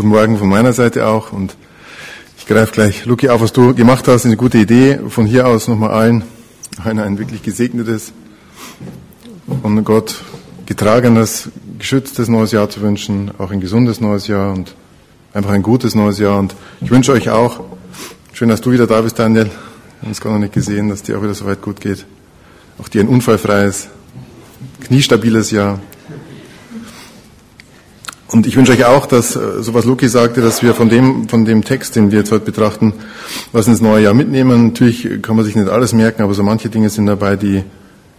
Guten Morgen von meiner Seite auch und ich greife gleich Luki auf, was du gemacht hast, eine gute Idee. Von hier aus nochmal allen ein, ein wirklich gesegnetes, von Gott getragenes, geschütztes neues Jahr zu wünschen, auch ein gesundes neues Jahr und einfach ein gutes neues Jahr. Und ich wünsche euch auch, schön, dass du wieder da bist, Daniel. Wir haben uns gar noch nicht gesehen, dass dir auch wieder so weit gut geht. Auch dir ein unfallfreies, kniestabiles Jahr. Und ich wünsche euch auch, dass, äh, so was Luki sagte, dass wir von dem, von dem Text, den wir jetzt heute betrachten, was ins neue Jahr mitnehmen. Natürlich kann man sich nicht alles merken, aber so manche Dinge sind dabei, die,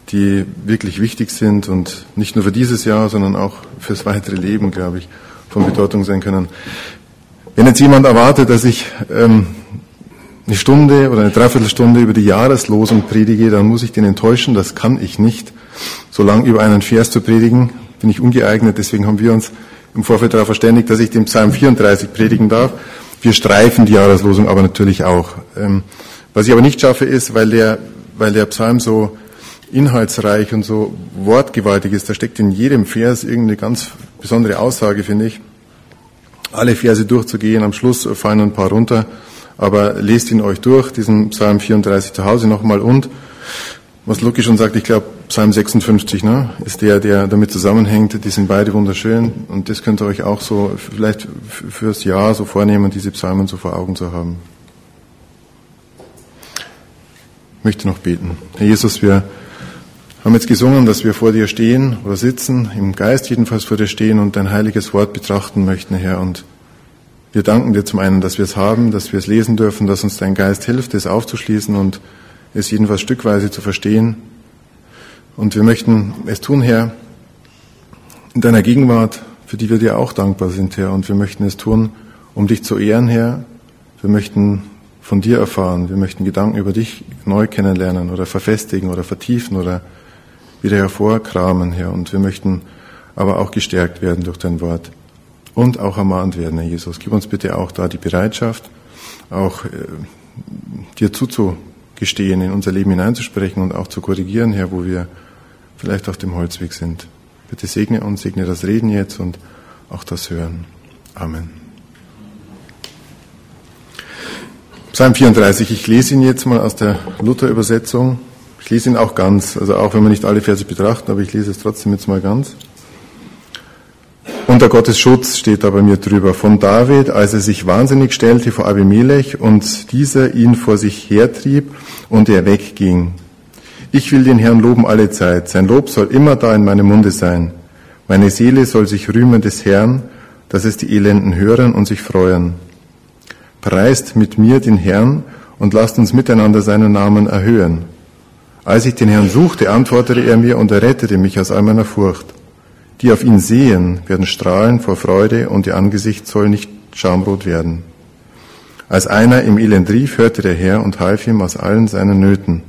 die wirklich wichtig sind und nicht nur für dieses Jahr, sondern auch fürs weitere Leben, glaube ich, von Bedeutung sein können. Wenn jetzt jemand erwartet, dass ich ähm, eine Stunde oder eine Dreiviertelstunde über die Jahreslosung predige, dann muss ich den enttäuschen. Das kann ich nicht. So lang über einen Vers zu predigen, bin ich ungeeignet. Deswegen haben wir uns im Vorfeld darauf verständigt, dass ich den Psalm 34 predigen darf. Wir streifen die Jahreslosung aber natürlich auch. Ähm, was ich aber nicht schaffe, ist, weil der, weil der Psalm so inhaltsreich und so wortgewaltig ist, da steckt in jedem Vers irgendeine ganz besondere Aussage, finde ich. Alle Verse durchzugehen, am Schluss fallen ein paar runter, aber lest ihn euch durch, diesen Psalm 34 zu Hause nochmal und was Luki schon sagt, ich glaube, Psalm 56 ne, ist der, der damit zusammenhängt. Die sind beide wunderschön und das könnt ihr euch auch so vielleicht fürs Jahr so vornehmen, diese Psalmen so vor Augen zu haben. Ich möchte noch beten. Herr Jesus, wir haben jetzt gesungen, dass wir vor dir stehen oder sitzen, im Geist jedenfalls vor dir stehen und dein heiliges Wort betrachten möchten, Herr. Und wir danken dir zum einen, dass wir es haben, dass wir es lesen dürfen, dass uns dein Geist hilft, es aufzuschließen und es jedenfalls stückweise zu verstehen. Und wir möchten es tun, Herr, in deiner Gegenwart, für die wir dir auch dankbar sind, Herr. Und wir möchten es tun, um dich zu ehren, Herr. Wir möchten von dir erfahren. Wir möchten Gedanken über dich neu kennenlernen oder verfestigen oder vertiefen oder wieder hervorkramen, Herr. Und wir möchten aber auch gestärkt werden durch dein Wort und auch ermahnt werden, Herr Jesus. Gib uns bitte auch da die Bereitschaft, auch äh, dir zuzu gestehen, in unser Leben hineinzusprechen und auch zu korrigieren, Herr, wo wir vielleicht auf dem Holzweg sind. Bitte segne uns, segne das Reden jetzt und auch das Hören. Amen. Psalm 34, ich lese ihn jetzt mal aus der Luther-Übersetzung. Ich lese ihn auch ganz, also auch wenn wir nicht alle Verse betrachten, aber ich lese es trotzdem jetzt mal ganz. Unter Gottes Schutz steht da bei mir drüber. Von David, als er sich wahnsinnig stellte vor Abimelech und dieser ihn vor sich hertrieb und er wegging. Ich will den Herrn loben alle Zeit. Sein Lob soll immer da in meinem Munde sein. Meine Seele soll sich rühmen des Herrn, dass es die Elenden hören und sich freuen. Preist mit mir den Herrn und lasst uns miteinander seinen Namen erhöhen. Als ich den Herrn suchte, antwortete er mir und er rettete mich aus all meiner Furcht. Die auf ihn sehen, werden strahlen vor Freude und ihr Angesicht soll nicht schamrot werden. Als einer im Elend rief, hörte der Herr und half ihm aus allen seinen Nöten.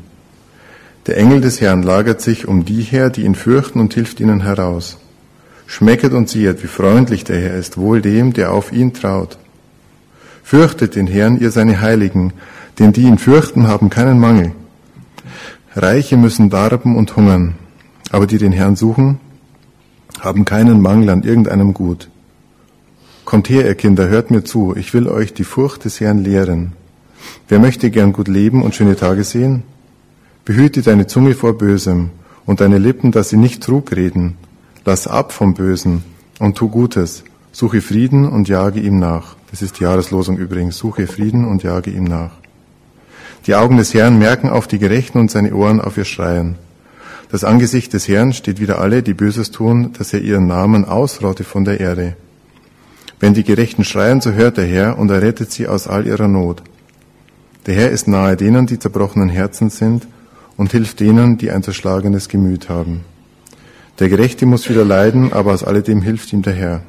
Der Engel des Herrn lagert sich um die her, die ihn fürchten und hilft ihnen heraus. Schmecket und siehet, wie freundlich der Herr ist, wohl dem, der auf ihn traut. Fürchtet den Herrn, ihr seine Heiligen, denn die ihn fürchten, haben keinen Mangel. Reiche müssen darben und hungern, aber die den Herrn suchen, haben keinen Mangel an irgendeinem Gut. Kommt her, ihr Kinder, hört mir zu, ich will euch die Furcht des Herrn lehren. Wer möchte gern gut leben und schöne Tage sehen? Behüte deine Zunge vor Bösem und deine Lippen, dass sie nicht Trug reden. Lass ab vom Bösen und tu Gutes. Suche Frieden und jage ihm nach. Das ist die Jahreslosung übrigens. Suche Frieden und jage ihm nach. Die Augen des Herrn merken auf die Gerechten und seine Ohren auf ihr Schreien. Das Angesicht des Herrn steht wieder alle, die Böses tun, dass er ihren Namen ausrotte von der Erde. Wenn die Gerechten schreien, so hört der Herr und er rettet sie aus all ihrer Not. Der Herr ist nahe denen, die zerbrochenen Herzen sind und hilft denen, die ein zerschlagenes Gemüt haben. Der Gerechte muss wieder leiden, aber aus alledem hilft ihm der Herr.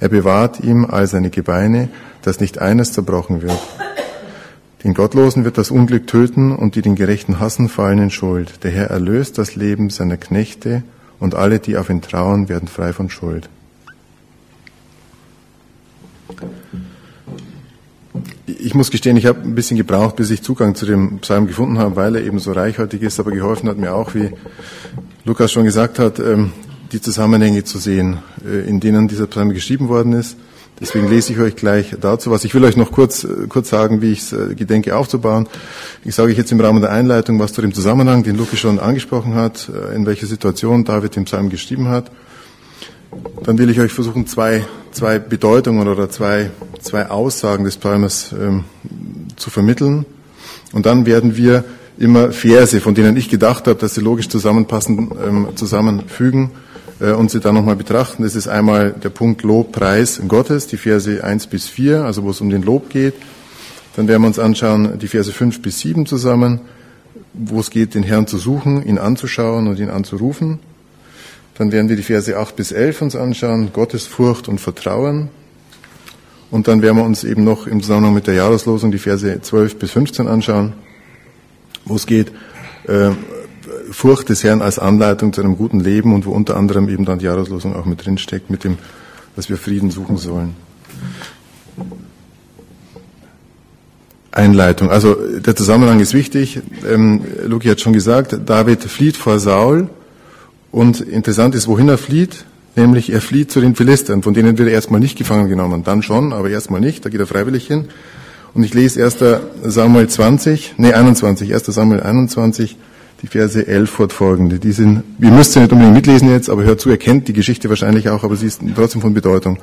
Er bewahrt ihm all seine Gebeine, dass nicht eines zerbrochen wird. Den Gottlosen wird das Unglück töten und die den Gerechten hassen, fallen in Schuld. Der Herr erlöst das Leben seiner Knechte und alle, die auf ihn trauen, werden frei von Schuld. Ich muss gestehen, ich habe ein bisschen gebraucht, bis ich Zugang zu dem Psalm gefunden habe, weil er eben so reichhaltig ist, aber geholfen hat mir auch, wie Lukas schon gesagt hat, ähm, die Zusammenhänge zu sehen, äh, in denen dieser Psalm geschrieben worden ist. Deswegen lese ich euch gleich dazu was. Ich will euch noch kurz, kurz sagen, wie ich es äh, gedenke aufzubauen. Ich sage euch jetzt im Rahmen der Einleitung was zu dem Zusammenhang, den Luke schon angesprochen hat, äh, in welcher Situation David den Psalm geschrieben hat. Dann will ich euch versuchen, zwei, zwei Bedeutungen oder zwei, zwei Aussagen des Psalmes ähm, zu vermitteln. Und dann werden wir immer Verse, von denen ich gedacht habe, dass sie logisch zusammenpassen, ähm, zusammenfügen und sie dann nochmal betrachten. Das ist einmal der Punkt Lob, Preis Gottes, die Verse 1 bis 4, also wo es um den Lob geht. Dann werden wir uns anschauen die Verse 5 bis 7 zusammen, wo es geht, den Herrn zu suchen, ihn anzuschauen und ihn anzurufen. Dann werden wir die Verse 8 bis 11 uns anschauen, Gottesfurcht und Vertrauen. Und dann werden wir uns eben noch im Zusammenhang mit der Jahreslosung die Verse 12 bis 15 anschauen, wo es geht, äh, Furcht des Herrn als Anleitung zu einem guten Leben und wo unter anderem eben dann die Jahreslosung auch mit drinsteckt, mit dem, dass wir Frieden suchen sollen. Einleitung. Also der Zusammenhang ist wichtig. Ähm, Luki hat schon gesagt, David flieht vor Saul und interessant ist, wohin er flieht, nämlich er flieht zu den Philistern, von denen wird er erstmal nicht gefangen genommen, dann schon, aber erstmal nicht, da geht er freiwillig hin. Und ich lese 1. Samuel 20, nee 21, 1. Samuel 21, die Verse 11 fortfolgende. Die sind, ihr müsst sie nicht unbedingt mitlesen jetzt, aber hört zu, ihr kennt die Geschichte wahrscheinlich auch, aber sie ist trotzdem von Bedeutung.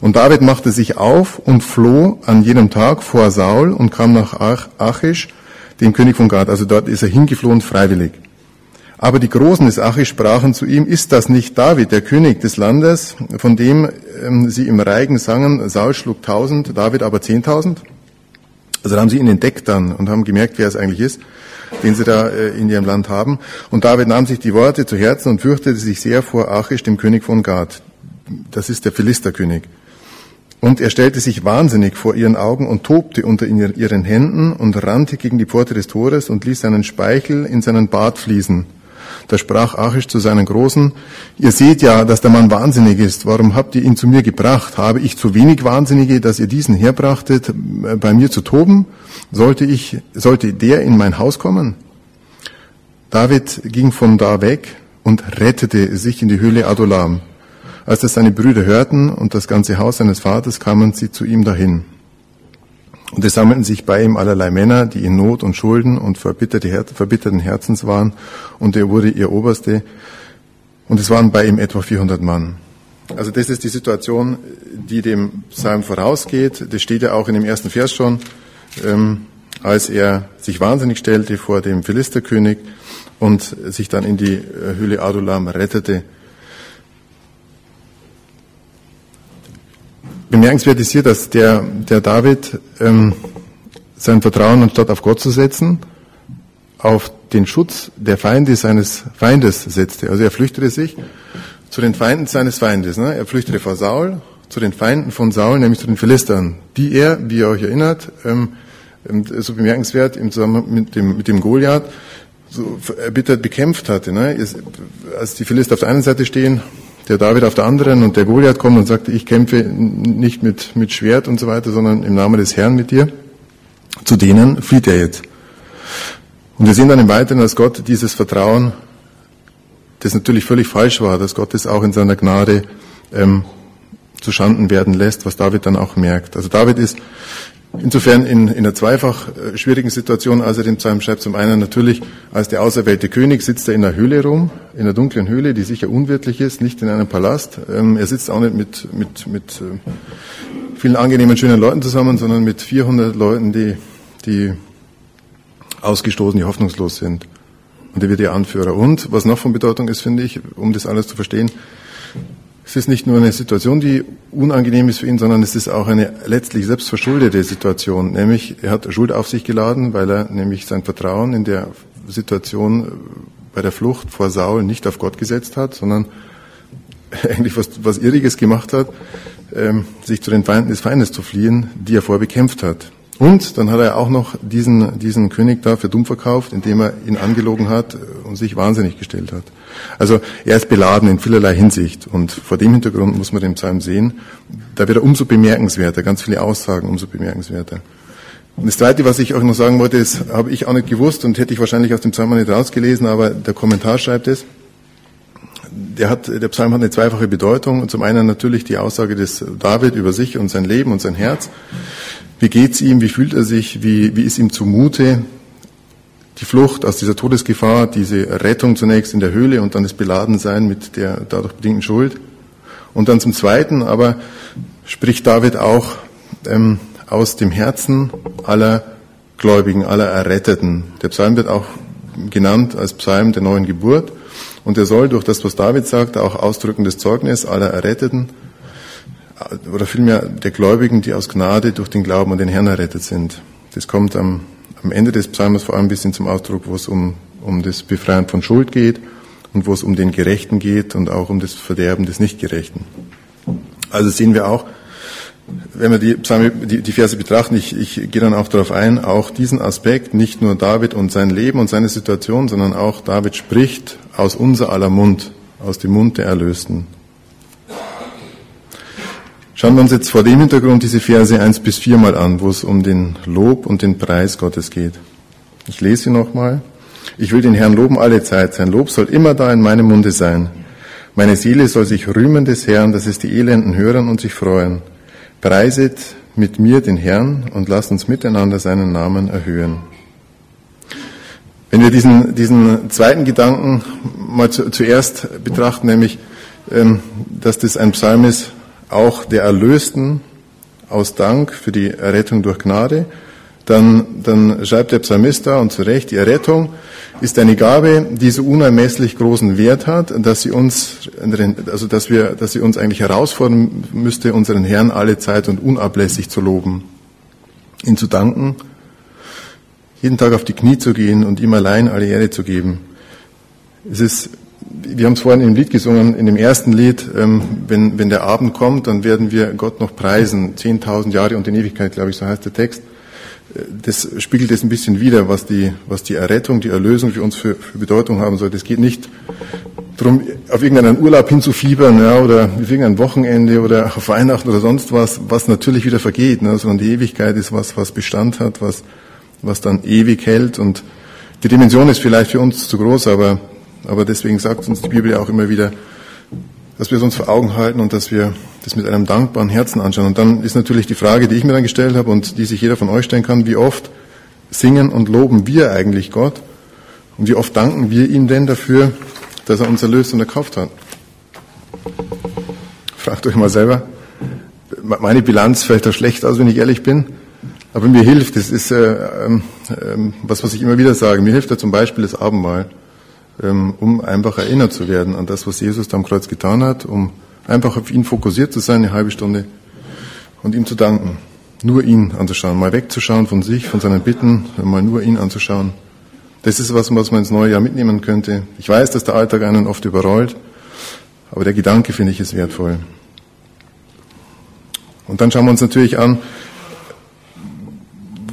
Und David machte sich auf und floh an jenem Tag vor Saul und kam nach Achish, dem König von Gad. Also dort ist er hingeflohen freiwillig. Aber die Großen des Achish sprachen zu ihm, ist das nicht David, der König des Landes, von dem ähm, sie im Reigen sangen, Saul schlug tausend, David aber zehntausend? Also da haben sie ihn entdeckt dann und haben gemerkt, wer es eigentlich ist den sie da äh, in ihrem Land haben. Und David nahm sich die Worte zu Herzen und fürchtete sich sehr vor Achish, dem König von Gad. Das ist der Philisterkönig. Und er stellte sich wahnsinnig vor ihren Augen und tobte unter ihren Händen und rannte gegen die Pforte des Tores und ließ seinen Speichel in seinen Bart fließen. Da sprach Achish zu seinen Großen, ihr seht ja, dass der Mann wahnsinnig ist. Warum habt ihr ihn zu mir gebracht? Habe ich zu wenig Wahnsinnige, dass ihr diesen herbrachtet, äh, bei mir zu toben? Sollte ich, sollte der in mein Haus kommen? David ging von da weg und rettete sich in die Höhle Adulam. Als das seine Brüder hörten und das ganze Haus seines Vaters, kamen sie zu ihm dahin. Und es sammelten sich bei ihm allerlei Männer, die in Not und Schulden und verbitterten Herzens waren, und er wurde ihr Oberste. Und es waren bei ihm etwa 400 Mann. Also das ist die Situation, die dem Psalm vorausgeht. Das steht ja auch in dem ersten Vers schon, ähm, als er sich wahnsinnig stellte vor dem Philisterkönig und sich dann in die Höhle Adulam rettete. Bemerkenswert ist hier, dass der, der David ähm, sein Vertrauen anstatt auf Gott zu setzen, auf den Schutz der Feinde seines Feindes setzte. Also er flüchtete sich zu den Feinden seines Feindes. Ne? Er flüchtete vor Saul, zu den Feinden von Saul, nämlich zu den Philistern, die er, wie ihr euch erinnert, ähm, ähm so bemerkenswert im Zusammenhang mit dem, mit dem Goliath so erbittert bekämpft hatte. Ne? Als die Philister auf der einen Seite stehen, der David auf der anderen und der Goliath kommt und sagt, ich kämpfe nicht mit, mit Schwert und so weiter, sondern im Namen des Herrn mit dir. Zu denen flieht er jetzt. Und wir sehen dann im Weiteren, dass Gott dieses Vertrauen, das natürlich völlig falsch war, dass Gott es auch in seiner Gnade ähm, zu Schanden werden lässt, was David dann auch merkt. Also David ist Insofern in, in einer zweifach äh, schwierigen Situation, als er den Psalm schreibt. Zum einen natürlich als der auserwählte König sitzt er in einer Höhle rum, in einer dunklen Höhle, die sicher unwirtlich ist, nicht in einem Palast. Ähm, er sitzt auch nicht mit, mit, mit äh, vielen angenehmen, schönen Leuten zusammen, sondern mit 400 Leuten, die, die ausgestoßen, die hoffnungslos sind. Und er wird ihr Anführer. Und was noch von Bedeutung ist, finde ich, um das alles zu verstehen, es ist nicht nur eine Situation, die unangenehm ist für ihn, sondern es ist auch eine letztlich selbstverschuldete Situation. Nämlich, er hat Schuld auf sich geladen, weil er nämlich sein Vertrauen in der Situation bei der Flucht vor Saul nicht auf Gott gesetzt hat, sondern eigentlich was, was Irriges gemacht hat, ähm, sich zu den Feinden des Feindes zu fliehen, die er vorher bekämpft hat. Und dann hat er auch noch diesen, diesen König da für dumm verkauft, indem er ihn angelogen hat und sich wahnsinnig gestellt hat. Also er ist beladen in vielerlei Hinsicht. Und vor dem Hintergrund muss man den Psalm sehen. Da wird er umso bemerkenswerter, ganz viele Aussagen umso bemerkenswerter. Und das Zweite, was ich euch noch sagen wollte, ist, habe ich auch nicht gewusst und hätte ich wahrscheinlich aus dem Psalm nicht rausgelesen, aber der Kommentar schreibt es, der, hat, der Psalm hat eine zweifache Bedeutung. Zum einen natürlich die Aussage des David über sich und sein Leben und sein Herz. Wie geht's ihm? Wie fühlt er sich? Wie, wie ist ihm zumute? Die Flucht aus dieser Todesgefahr, diese Rettung zunächst in der Höhle und dann das Beladensein mit der dadurch bedingten Schuld. Und dann zum Zweiten aber spricht David auch ähm, aus dem Herzen aller Gläubigen, aller Erretteten. Der Psalm wird auch genannt als Psalm der neuen Geburt. Und er soll durch das, was David sagt, auch ausdrücken das Zeugnis aller Erretteten oder vielmehr der Gläubigen, die aus Gnade durch den Glauben an den Herrn errettet sind. Das kommt am, am Ende des Psalms vor allem ein bisschen zum Ausdruck, wo es um, um das Befreien von Schuld geht und wo es um den Gerechten geht und auch um das Verderben des Nichtgerechten. Also sehen wir auch, wenn wir die, Psalme, die, die Verse betrachten, ich, ich gehe dann auch darauf ein, auch diesen Aspekt, nicht nur David und sein Leben und seine Situation, sondern auch David spricht aus unser aller Mund, aus dem Mund der Erlösten. Schauen wir uns jetzt vor dem Hintergrund diese Verse eins bis viermal an, wo es um den Lob und den Preis Gottes geht. Ich lese sie nochmal. Ich will den Herrn loben alle Zeit. Sein Lob soll immer da in meinem Munde sein. Meine Seele soll sich rühmen des Herrn, dass es die Elenden hören und sich freuen. Preiset mit mir den Herrn und lasst uns miteinander seinen Namen erhöhen. Wenn wir diesen, diesen zweiten Gedanken mal zu, zuerst betrachten, nämlich, ähm, dass das ein Psalm ist, auch der Erlösten aus Dank für die Errettung durch Gnade, dann, dann schreibt der Psalmist da und zu Recht, die Errettung ist eine Gabe, die so unermesslich großen Wert hat, dass sie uns, also dass wir, dass sie uns eigentlich herausfordern müsste, unseren Herrn alle Zeit und unablässig zu loben, ihn zu danken, jeden Tag auf die Knie zu gehen und ihm allein alle Ehre zu geben. Es ist, wir haben es vorhin im Lied gesungen, in dem ersten Lied, ähm, wenn, wenn der Abend kommt, dann werden wir Gott noch preisen, zehntausend Jahre und in Ewigkeit, glaube ich, so heißt der Text. Das spiegelt es ein bisschen wider, was die, was die Errettung, die Erlösung für uns für, für Bedeutung haben soll. Es geht nicht darum, auf irgendeinen Urlaub hinzufiebern, ja, oder auf irgendein Wochenende oder auf Weihnachten oder sonst was, was natürlich wieder vergeht, ne, sondern die Ewigkeit ist was, was Bestand hat, was, was dann ewig hält. Und die Dimension ist vielleicht für uns zu groß, aber, aber deswegen sagt uns die Bibel ja auch immer wieder, dass wir es uns vor Augen halten und dass wir das mit einem dankbaren Herzen anschauen. Und dann ist natürlich die Frage, die ich mir dann gestellt habe und die sich jeder von euch stellen kann, wie oft singen und loben wir eigentlich Gott und wie oft danken wir ihm denn dafür, dass er uns erlöst und erkauft hat. Fragt euch mal selber. Meine Bilanz fällt da schlecht aus, wenn ich ehrlich bin. Aber mir hilft, das ist äh, äh, was, was ich immer wieder sage, mir hilft da zum Beispiel das Abendmahl. Ähm, um einfach erinnert zu werden an das, was Jesus da am Kreuz getan hat, um einfach auf ihn fokussiert zu sein, eine halbe Stunde und ihm zu danken. Nur ihn anzuschauen, mal wegzuschauen von sich, von seinen Bitten, mal nur ihn anzuschauen. Das ist was, was man ins neue Jahr mitnehmen könnte. Ich weiß, dass der Alltag einen oft überrollt, aber der Gedanke finde ich ist wertvoll. Und dann schauen wir uns natürlich an,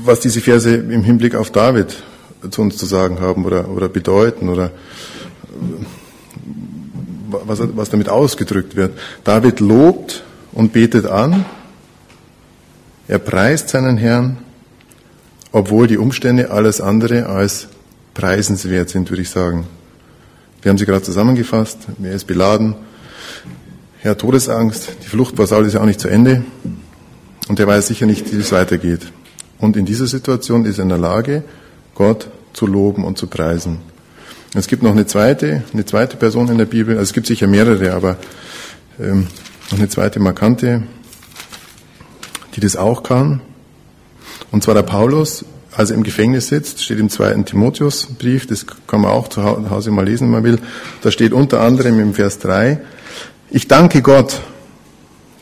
was diese Verse im Hinblick auf David zu uns zu sagen haben oder, oder bedeuten oder was, was damit ausgedrückt wird. David lobt und betet an, er preist seinen Herrn, obwohl die Umstände alles andere als preisenswert sind, würde ich sagen. Wir haben sie gerade zusammengefasst, er ist beladen, er hat Todesangst, die Flucht war Saul ist ja auch nicht zu Ende und er weiß sicher nicht, wie es weitergeht. Und in dieser Situation ist er in der Lage, Gott zu loben und zu preisen. Es gibt noch eine zweite, eine zweite Person in der Bibel, also es gibt sicher mehrere, aber ähm, noch eine zweite markante, die das auch kann. Und zwar der Paulus, als er im Gefängnis sitzt, steht im zweiten Timotheusbrief, das kann man auch zu Hause mal lesen, wenn man will. Da steht unter anderem im Vers 3, ich danke Gott,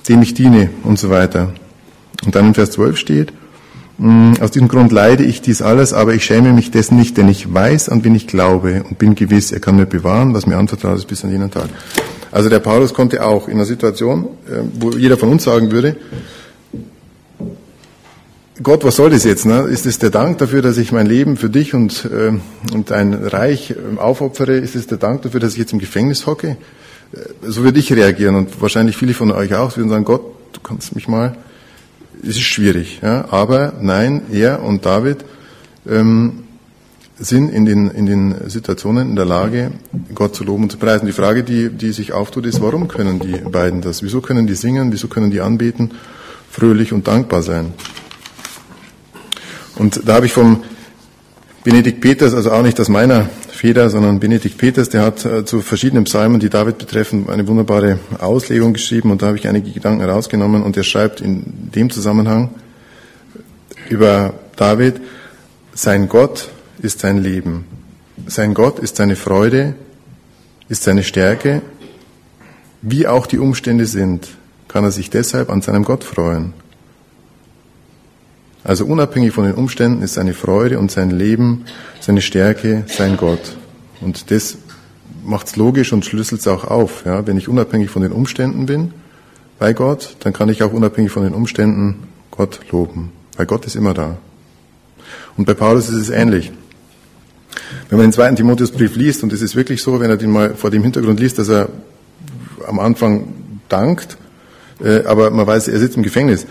dem ich diene und so weiter. Und dann im Vers 12 steht, aus diesem Grund leide ich dies alles, aber ich schäme mich dessen nicht, denn ich weiß, an wen ich glaube und bin gewiss, er kann mir bewahren, was mir anvertraut ist bis an jenen Tag. Also der Paulus konnte auch in einer Situation, äh, wo jeder von uns sagen würde, Gott, was soll das jetzt? Ne? Ist es der Dank dafür, dass ich mein Leben für dich und, äh, und dein Reich äh, aufopfere? Ist es der Dank dafür, dass ich jetzt im Gefängnis hocke? So würde ich reagieren und wahrscheinlich viele von euch auch würden sagen, Gott, du kannst mich mal es ist schwierig. Ja? Aber nein, er und David ähm, sind in den, in den Situationen in der Lage, Gott zu loben und zu preisen. Die Frage, die, die sich auftut, ist, warum können die beiden das? Wieso können die singen? Wieso können die anbeten? Fröhlich und dankbar sein. Und da habe ich vom Benedikt Peters, also auch nicht aus meiner Feder, sondern Benedikt Peters, der hat äh, zu verschiedenen Psalmen, die David betreffen, eine wunderbare Auslegung geschrieben und da habe ich einige Gedanken herausgenommen und er schreibt in dem Zusammenhang über David, sein Gott ist sein Leben. Sein Gott ist seine Freude, ist seine Stärke. Wie auch die Umstände sind, kann er sich deshalb an seinem Gott freuen. Also unabhängig von den Umständen ist seine Freude und sein Leben, seine Stärke, sein Gott. Und das macht es logisch und schlüsselt es auch auf. Ja? Wenn ich unabhängig von den Umständen bin bei Gott, dann kann ich auch unabhängig von den Umständen Gott loben. Weil Gott ist immer da. Und bei Paulus ist es ähnlich. Wenn man den zweiten Timotheusbrief liest, und es ist wirklich so, wenn er den mal vor dem Hintergrund liest, dass er am Anfang dankt, äh, aber man weiß, er sitzt im Gefängnis,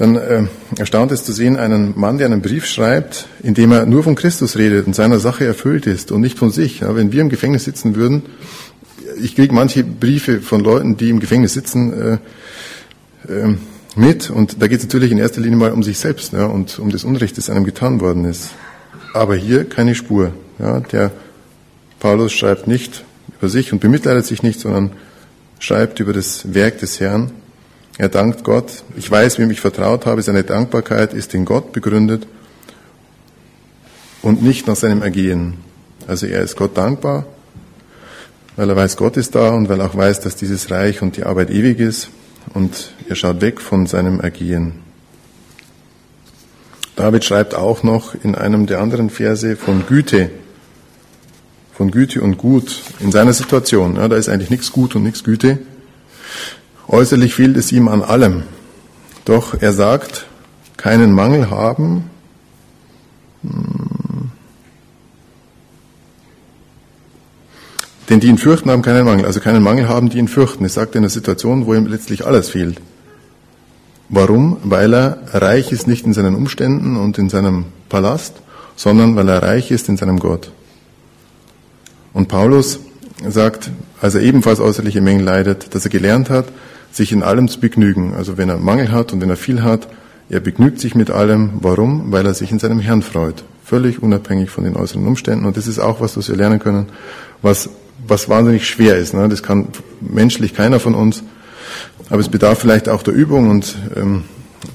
dann äh, erstaunt es zu sehen, einen Mann, der einen Brief schreibt, in dem er nur von Christus redet und seiner Sache erfüllt ist und nicht von sich. Ja, wenn wir im Gefängnis sitzen würden, ich kriege manche Briefe von Leuten, die im Gefängnis sitzen, äh, äh, mit und da geht es natürlich in erster Linie mal um sich selbst ja, und um das Unrecht, das einem getan worden ist. Aber hier keine Spur. Ja, der Paulus schreibt nicht über sich und bemitleidet sich nicht, sondern schreibt über das Werk des Herrn. Er dankt Gott. Ich weiß, wem ich vertraut habe. Seine Dankbarkeit ist in Gott begründet und nicht nach seinem Ergehen. Also er ist Gott dankbar, weil er weiß, Gott ist da und weil er auch weiß, dass dieses Reich und die Arbeit ewig ist und er schaut weg von seinem Ergehen. David schreibt auch noch in einem der anderen Verse von Güte, von Güte und Gut in seiner Situation. Ja, da ist eigentlich nichts Gut und nichts Güte. Äußerlich fehlt es ihm an allem. Doch er sagt, keinen Mangel haben. Hm. Denn die ihn fürchten, haben keinen Mangel. Also keinen Mangel haben, die ihn fürchten. Es sagt in einer Situation, wo ihm letztlich alles fehlt. Warum? Weil er reich ist nicht in seinen Umständen und in seinem Palast, sondern weil er reich ist in seinem Gott. Und Paulus sagt, als er ebenfalls äußerliche Mängel leidet, dass er gelernt hat, sich in allem zu begnügen. Also wenn er Mangel hat und wenn er viel hat, er begnügt sich mit allem. Warum? Weil er sich in seinem Herrn freut. Völlig unabhängig von den äußeren Umständen. Und das ist auch was, was wir lernen können, was, was wahnsinnig schwer ist. Ne? Das kann menschlich keiner von uns. Aber es bedarf vielleicht auch der Übung und ähm,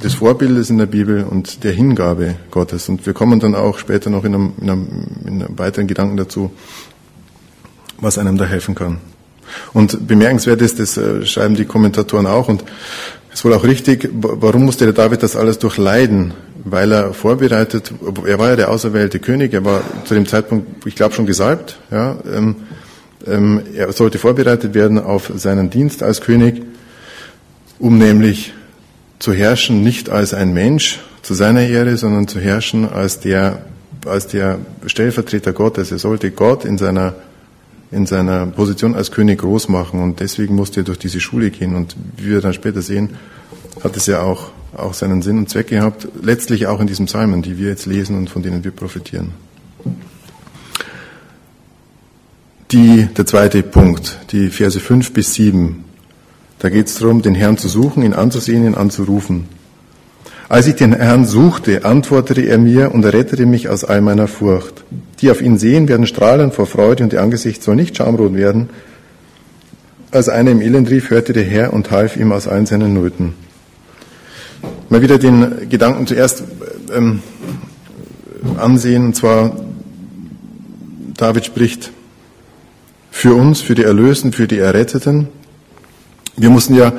des Vorbildes in der Bibel und der Hingabe Gottes. Und wir kommen dann auch später noch in einem, in einem, in einem weiteren Gedanken dazu, was einem da helfen kann. Und bemerkenswert ist, das äh, schreiben die Kommentatoren auch, und es ist wohl auch richtig, warum musste der David das alles durchleiden? Weil er vorbereitet, er war ja der auserwählte König, er war zu dem Zeitpunkt, ich glaube, schon gesalbt, ja, ähm, ähm, er sollte vorbereitet werden auf seinen Dienst als König, um nämlich zu herrschen, nicht als ein Mensch zu seiner Ehre, sondern zu herrschen als der, als der Stellvertreter Gottes. Er sollte Gott in seiner in seiner Position als König groß machen und deswegen musste er durch diese Schule gehen und wie wir dann später sehen, hat es ja auch, auch seinen Sinn und Zweck gehabt, letztlich auch in diesen Psalmen, die wir jetzt lesen und von denen wir profitieren. Die, der zweite Punkt, die Verse 5 bis 7, da geht es darum, den Herrn zu suchen, ihn anzusehen, ihn anzurufen. Als ich den Herrn suchte, antwortete er mir und rettete mich aus all meiner Furcht. Die auf ihn sehen, werden strahlen vor Freude und ihr Angesicht soll nicht schamrot werden. Als einer im Elend rief, hörte der Herr und half ihm aus allen seinen Nöten. Mal wieder den Gedanken zuerst ähm, ansehen, und zwar David spricht für uns, für die Erlösten, für die Erretteten. Wir mussten ja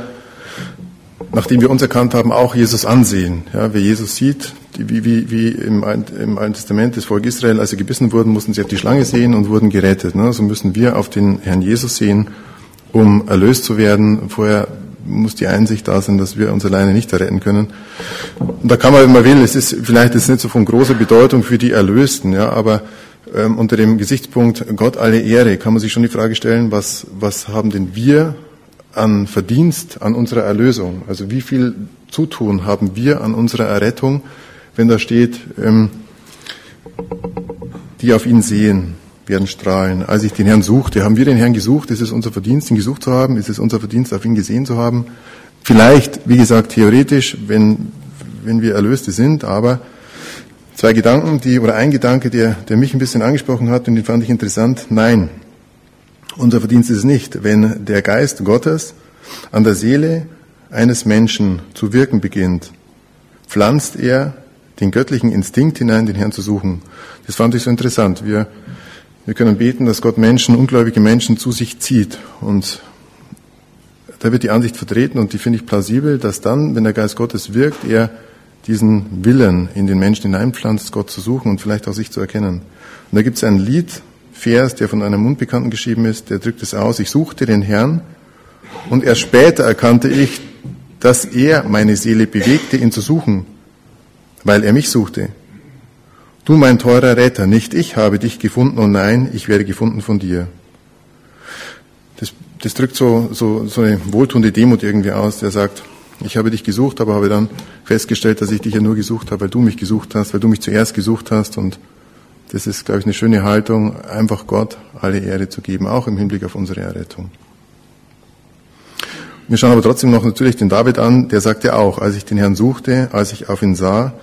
nachdem wir uns erkannt haben, auch Jesus ansehen. Ja, wer Jesus sieht, wie, wie, wie im, im Alten Testament das Volk Israel, als sie gebissen wurden, mussten sie auf die Schlange sehen und wurden gerettet. Ne? So müssen wir auf den Herrn Jesus sehen, um erlöst zu werden. Vorher muss die Einsicht da sein, dass wir uns alleine nicht erretten können. Und da kann man, wenn man will, es ist vielleicht jetzt nicht so von großer Bedeutung für die Erlösten, ja, aber ähm, unter dem Gesichtspunkt Gott alle Ehre kann man sich schon die Frage stellen, was, was haben denn wir an Verdienst an unserer Erlösung? Also wie viel Zutun haben wir an unserer Errettung, wenn da steht, ähm, die auf ihn sehen, werden strahlen. Als ich den Herrn suchte, haben wir den Herrn gesucht? Ist es unser Verdienst, ihn gesucht zu haben? Ist es unser Verdienst, auf ihn gesehen zu haben? Vielleicht, wie gesagt, theoretisch, wenn, wenn wir Erlöste sind, aber zwei Gedanken, die, oder ein Gedanke, der, der mich ein bisschen angesprochen hat und den fand ich interessant. Nein, unser Verdienst ist nicht, wenn der Geist Gottes an der Seele eines Menschen zu wirken beginnt, pflanzt er den göttlichen Instinkt hinein, den Herrn zu suchen. Das fand ich so interessant. Wir, wir können beten, dass Gott Menschen, ungläubige Menschen zu sich zieht und da wird die Ansicht vertreten und die finde ich plausibel, dass dann, wenn der Geist Gottes wirkt, er diesen Willen in den Menschen hineinpflanzt, Gott zu suchen und vielleicht auch sich zu erkennen. Und da gibt es einen Liedvers, der von einem Unbekannten geschrieben ist, der drückt es aus, ich suchte den Herrn und erst später erkannte ich, dass er meine Seele bewegte, ihn zu suchen, weil er mich suchte. Du, mein teurer Retter, nicht ich habe dich gefunden, und nein, ich werde gefunden von dir das drückt so, so, so eine wohltuende Demut irgendwie aus, der sagt, ich habe dich gesucht, aber habe dann festgestellt, dass ich dich ja nur gesucht habe, weil du mich gesucht hast, weil du mich zuerst gesucht hast. Und das ist, glaube ich, eine schöne Haltung, einfach Gott alle Ehre zu geben, auch im Hinblick auf unsere Errettung. Wir schauen aber trotzdem noch natürlich den David an, der sagte auch, als ich den Herrn suchte, als ich auf ihn sah,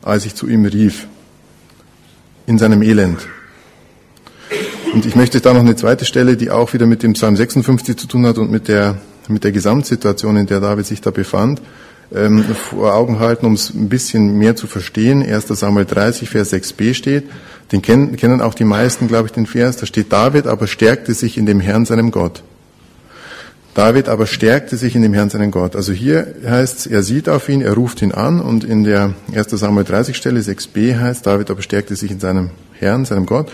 als ich zu ihm rief, in seinem Elend. Und ich möchte da noch eine zweite Stelle, die auch wieder mit dem Psalm 56 zu tun hat und mit der, mit der Gesamtsituation, in der David sich da befand, ähm, vor Augen halten, um es ein bisschen mehr zu verstehen. 1. Samuel 30, Vers 6b steht, den kennen, kennen auch die meisten, glaube ich, den Vers, da steht David aber stärkte sich in dem Herrn, seinem Gott. David aber stärkte sich in dem Herrn, seinen Gott. Also hier heißt es, er sieht auf ihn, er ruft ihn an und in der 1. Samuel 30 Stelle 6b heißt, David aber stärkte sich in seinem Herrn, seinem Gott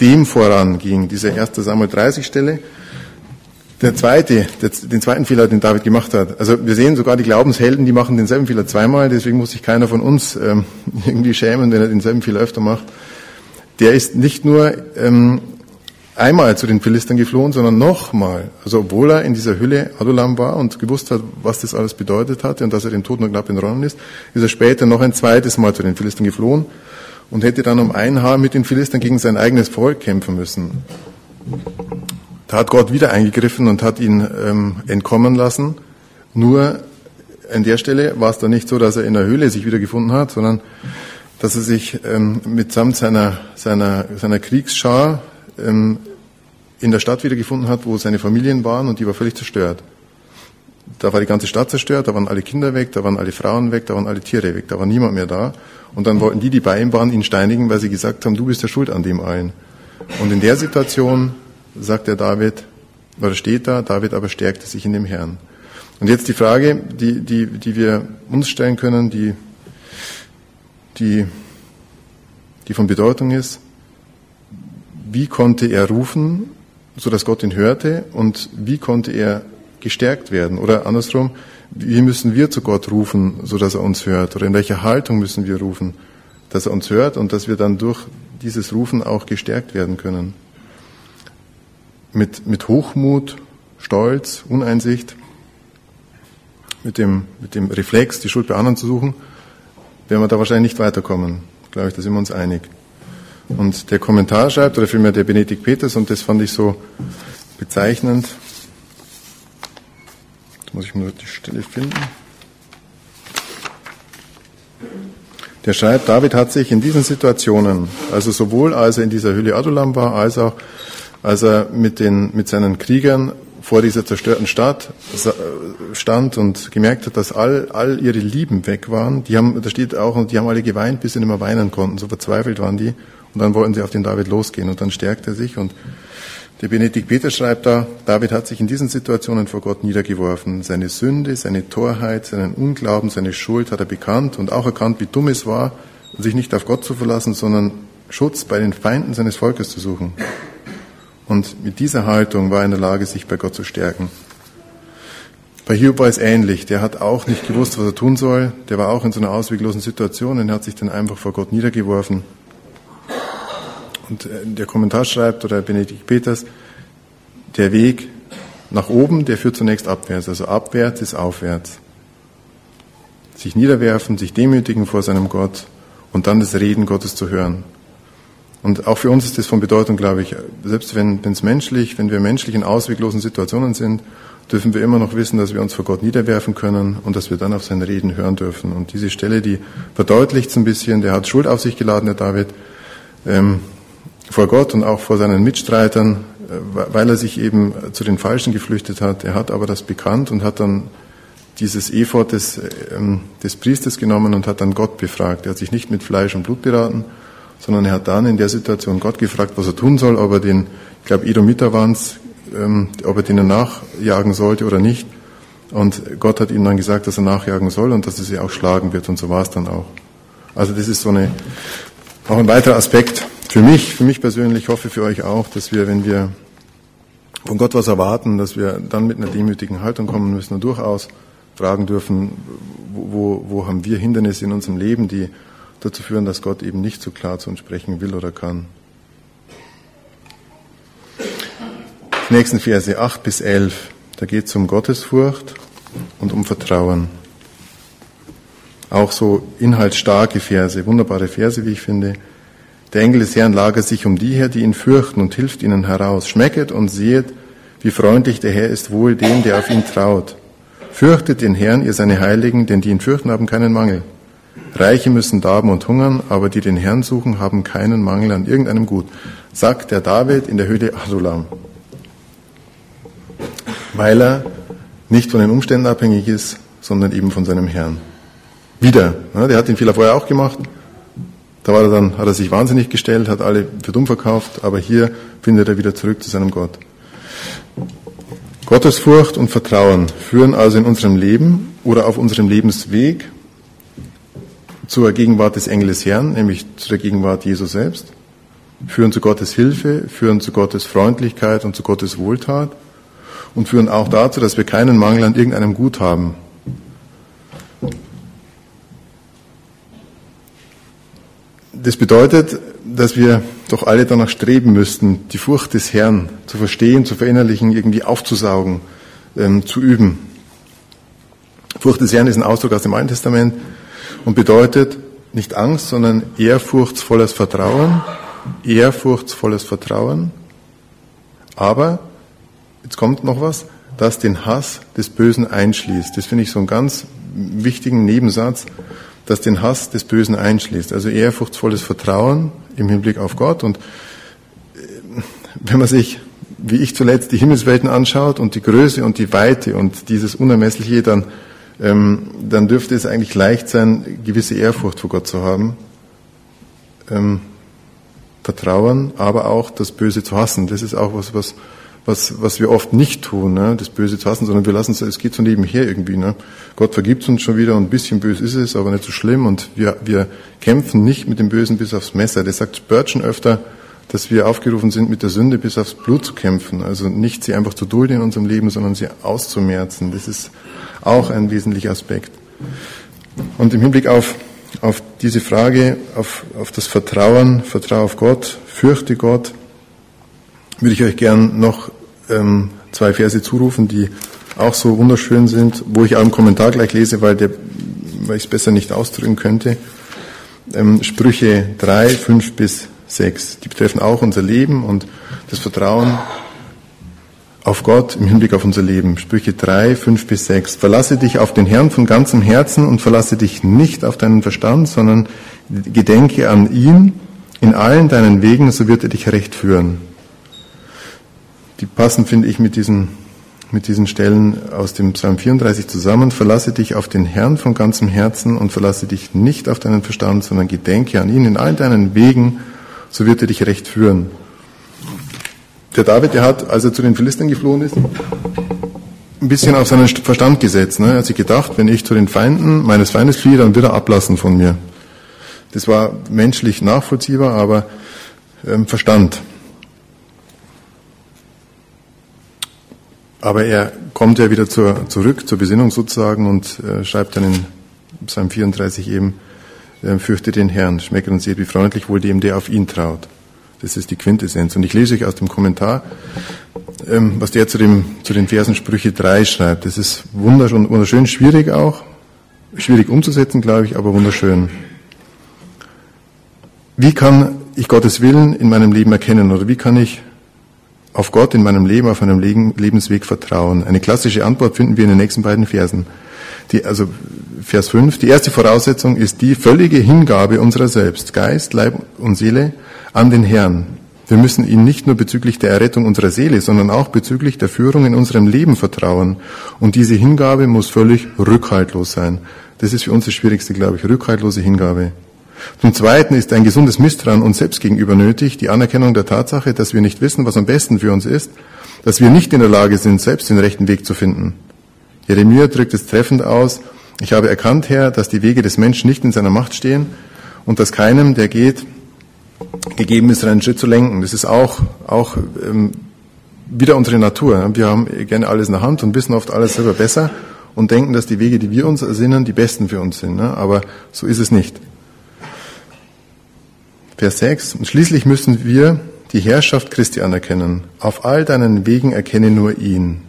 dem voranging, diese erste Samuel 30 Stelle. Der zweite, der, den zweiten Fehler, den David gemacht hat. Also wir sehen sogar die Glaubenshelden, die machen denselben Fehler zweimal, deswegen muss sich keiner von uns ähm, irgendwie schämen, wenn er denselben Fehler öfter macht. Der ist nicht nur ähm, einmal zu den Philistern geflohen, sondern nochmal. Also obwohl er in dieser Hülle Adulam war und gewusst hat, was das alles bedeutet hatte und dass er den Tod nur knapp entronnen ist, ist er später noch ein zweites Mal zu den Philistern geflohen und hätte dann um ein Haar mit den Philistern gegen sein eigenes Volk kämpfen müssen. Da hat Gott wieder eingegriffen und hat ihn ähm, entkommen lassen. Nur an der Stelle war es dann nicht so, dass er in der Höhle sich wiedergefunden hat, sondern dass er sich ähm, mitsamt seiner, seiner, seiner Kriegsschar ähm, in der Stadt wiedergefunden hat, wo seine Familien waren und die war völlig zerstört. Da war die ganze Stadt zerstört, da waren alle Kinder weg, da waren alle Frauen weg, da waren alle Tiere weg, da war niemand mehr da. Und dann wollten die, die bei ihm waren, ihn steinigen, weil sie gesagt haben, du bist der Schuld an dem allen. Und in der Situation sagt der David, oder steht da, David aber stärkte sich in dem Herrn. Und jetzt die Frage, die, die, die wir uns stellen können, die, die, die von Bedeutung ist, wie konnte er rufen, so dass Gott ihn hörte, und wie konnte er gestärkt werden? Oder andersrum, wie müssen wir zu Gott rufen, so dass er uns hört? Oder in welcher Haltung müssen wir rufen, dass er uns hört und dass wir dann durch dieses Rufen auch gestärkt werden können? Mit, mit Hochmut, Stolz, Uneinsicht, mit dem, mit dem Reflex, die Schuld bei anderen zu suchen, werden wir da wahrscheinlich nicht weiterkommen. Glaube ich, da sind wir uns einig. Und der Kommentar schreibt, oder vielmehr der Benedikt Peters, und das fand ich so bezeichnend, muss ich nur die Stelle finden. Der schreibt, David hat sich in diesen Situationen, also sowohl als er in dieser Höhle Adulam war, als auch als er mit, den, mit seinen Kriegern vor dieser zerstörten Stadt stand und gemerkt hat, dass all, all ihre Lieben weg waren. Die haben, da steht auch, und die haben alle geweint, bis sie nicht mehr weinen konnten. So verzweifelt waren die. Und dann wollten sie auf den David losgehen. Und dann stärkte er sich und der Benedikt Peter schreibt da, David hat sich in diesen Situationen vor Gott niedergeworfen. Seine Sünde, seine Torheit, seinen Unglauben, seine Schuld hat er bekannt und auch erkannt, wie dumm es war, sich nicht auf Gott zu verlassen, sondern Schutz bei den Feinden seines Volkes zu suchen. Und mit dieser Haltung war er in der Lage, sich bei Gott zu stärken. Bei Hiob war es ähnlich. Der hat auch nicht gewusst, was er tun soll. Der war auch in so einer ausweglosen Situation und hat sich dann einfach vor Gott niedergeworfen. Und äh, der Kommentar schreibt, oder Benedikt Peters, der Weg nach oben, der führt zunächst abwärts. Also abwärts ist aufwärts. Sich niederwerfen, sich demütigen vor seinem Gott und dann das Reden Gottes zu hören. Und auch für uns ist das von Bedeutung, glaube ich. Selbst wenn es menschlich, wenn wir menschlich in ausweglosen Situationen sind, dürfen wir immer noch wissen, dass wir uns vor Gott niederwerfen können und dass wir dann auf sein Reden hören dürfen. Und diese Stelle, die verdeutlicht es ein bisschen, der hat Schuld auf sich geladen, der David, ähm, vor Gott und auch vor seinen Mitstreitern, äh, weil er sich eben zu den Falschen geflüchtet hat. Er hat aber das bekannt und hat dann dieses Ephod des, ähm, des Priesters genommen und hat dann Gott befragt. Er hat sich nicht mit Fleisch und Blut beraten, sondern er hat dann in der Situation Gott gefragt, was er tun soll, ob er den, ich glaube, Edomiter waren es, ähm, ob er denen nachjagen sollte oder nicht. Und Gott hat ihm dann gesagt, dass er nachjagen soll und dass er sie auch schlagen wird. Und so war es dann auch. Also das ist so eine, auch ein weiterer Aspekt für mich, für mich persönlich, hoffe für euch auch, dass wir, wenn wir von Gott was erwarten, dass wir dann mit einer demütigen Haltung kommen müssen und durchaus fragen dürfen, wo, wo haben wir Hindernisse in unserem Leben, die dazu führen, dass Gott eben nicht so klar zu uns sprechen will oder kann. Die nächsten Verse 8 bis 11, da geht es um Gottesfurcht und um Vertrauen. Auch so inhaltsstarke Verse, wunderbare Verse, wie ich finde. Der Engel des Herrn lagert sich um die her, die ihn fürchten und hilft ihnen heraus. Schmecket und sehet, wie freundlich der Herr ist wohl dem, der auf ihn traut. Fürchtet den Herrn, ihr seine Heiligen, denn die ihn fürchten, haben keinen Mangel. Reiche müssen darben und hungern, aber die den Herrn suchen, haben keinen Mangel an irgendeinem Gut, sagt der David in der Höhle Adulam. Weil er nicht von den Umständen abhängig ist, sondern eben von seinem Herrn. Wieder. Ne, der hat den Fehler vorher auch gemacht. Da war er dann, hat er sich wahnsinnig gestellt, hat alle für dumm verkauft, aber hier findet er wieder zurück zu seinem Gott. Gottesfurcht und Vertrauen führen also in unserem Leben oder auf unserem Lebensweg zur Gegenwart des Engels Herrn, nämlich zu der Gegenwart Jesu selbst, führen zu Gottes Hilfe, führen zu Gottes Freundlichkeit und zu Gottes Wohltat und führen auch dazu, dass wir keinen Mangel an irgendeinem Gut haben. Das bedeutet, dass wir doch alle danach streben müssten, die Furcht des Herrn zu verstehen, zu verinnerlichen, irgendwie aufzusaugen, ähm, zu üben. Furcht des Herrn ist ein Ausdruck aus dem Alten Testament und bedeutet nicht Angst, sondern ehrfurchtsvolles Vertrauen, ehrfurchtsvolles Vertrauen. Aber, jetzt kommt noch was, das den Hass des Bösen einschließt. Das finde ich so einen ganz wichtigen Nebensatz das den Hass des Bösen einschließt. Also ehrfurchtsvolles Vertrauen im Hinblick auf Gott. Und äh, wenn man sich, wie ich zuletzt, die Himmelswelten anschaut und die Größe und die Weite und dieses Unermessliche, dann, ähm, dann dürfte es eigentlich leicht sein, gewisse Ehrfurcht vor Gott zu haben. Ähm, Vertrauen, aber auch das Böse zu hassen. Das ist auch was, was was, was wir oft nicht tun, ne? das Böse zu hassen, sondern wir lassen es, es geht so nebenher irgendwie. Ne? Gott vergibt uns schon wieder und ein bisschen böse ist es, aber nicht so schlimm und wir, wir kämpfen nicht mit dem Bösen bis aufs Messer. Das sagt Spurgeon öfter, dass wir aufgerufen sind, mit der Sünde bis aufs Blut zu kämpfen. Also nicht sie einfach zu dulden in unserem Leben, sondern sie auszumerzen. Das ist auch ein wesentlicher Aspekt. Und im Hinblick auf, auf diese Frage, auf, auf das Vertrauen, Vertrauen auf Gott, fürchte Gott, würde ich euch gern noch ähm, zwei Verse zurufen, die auch so wunderschön sind, wo ich auch im Kommentar gleich lese, weil, der, weil ich es besser nicht ausdrücken könnte. Ähm, Sprüche 3, 5 bis 6. Die betreffen auch unser Leben und das Vertrauen auf Gott im Hinblick auf unser Leben. Sprüche 3, 5 bis 6. Verlasse dich auf den Herrn von ganzem Herzen und verlasse dich nicht auf deinen Verstand, sondern gedenke an ihn in allen deinen Wegen, so wird er dich recht führen die passen, finde ich, mit diesen, mit diesen Stellen aus dem Psalm 34 zusammen. Verlasse dich auf den Herrn von ganzem Herzen und verlasse dich nicht auf deinen Verstand, sondern gedenke an ihn in allen deinen Wegen, so wird er dich recht führen. Der David, der hat, als er zu den Philistern geflohen ist, ein bisschen auf seinen Verstand gesetzt. Ne? Er hat sich gedacht, wenn ich zu den Feinden meines Feindes fliehe, dann wird er ablassen von mir. Das war menschlich nachvollziehbar, aber ähm, Verstand. Aber er kommt ja wieder zur, zurück zur Besinnung sozusagen und äh, schreibt dann in Psalm 34 eben, fürchte den Herrn, schmecke und seht, wie freundlich wohl dem, der auf ihn traut. Das ist die Quintessenz. Und ich lese euch aus dem Kommentar, ähm, was der zu, dem, zu den Versen Sprüche 3 schreibt. Das ist wunderschön, wunderschön, schwierig auch, schwierig umzusetzen, glaube ich, aber wunderschön. Wie kann ich Gottes Willen in meinem Leben erkennen oder wie kann ich auf Gott in meinem Leben, auf meinem Lebensweg vertrauen? Eine klassische Antwort finden wir in den nächsten beiden Versen. Die, also Vers 5, die erste Voraussetzung ist die völlige Hingabe unserer selbst, Geist, Leib und Seele an den Herrn. Wir müssen ihn nicht nur bezüglich der Errettung unserer Seele, sondern auch bezüglich der Führung in unserem Leben vertrauen. Und diese Hingabe muss völlig rückhaltlos sein. Das ist für uns das Schwierigste, glaube ich, rückhaltlose Hingabe. Zum Zweiten ist ein gesundes Misstrauen uns selbst gegenüber nötig, die Anerkennung der Tatsache, dass wir nicht wissen, was am besten für uns ist, dass wir nicht in der Lage sind, selbst den rechten Weg zu finden. Jeremia drückt es treffend aus, ich habe erkannt, Herr, dass die Wege des Menschen nicht in seiner Macht stehen und dass keinem, der geht, gegeben ist, einen Schritt zu lenken. Das ist auch, auch ähm, wieder unsere Natur. Wir haben gerne alles in der Hand und wissen oft alles selber besser und denken, dass die Wege, die wir uns ersinnen, die besten für uns sind. Aber so ist es nicht. Vers 6. Und schließlich müssen wir die Herrschaft Christi anerkennen. Auf all deinen Wegen erkenne nur ihn.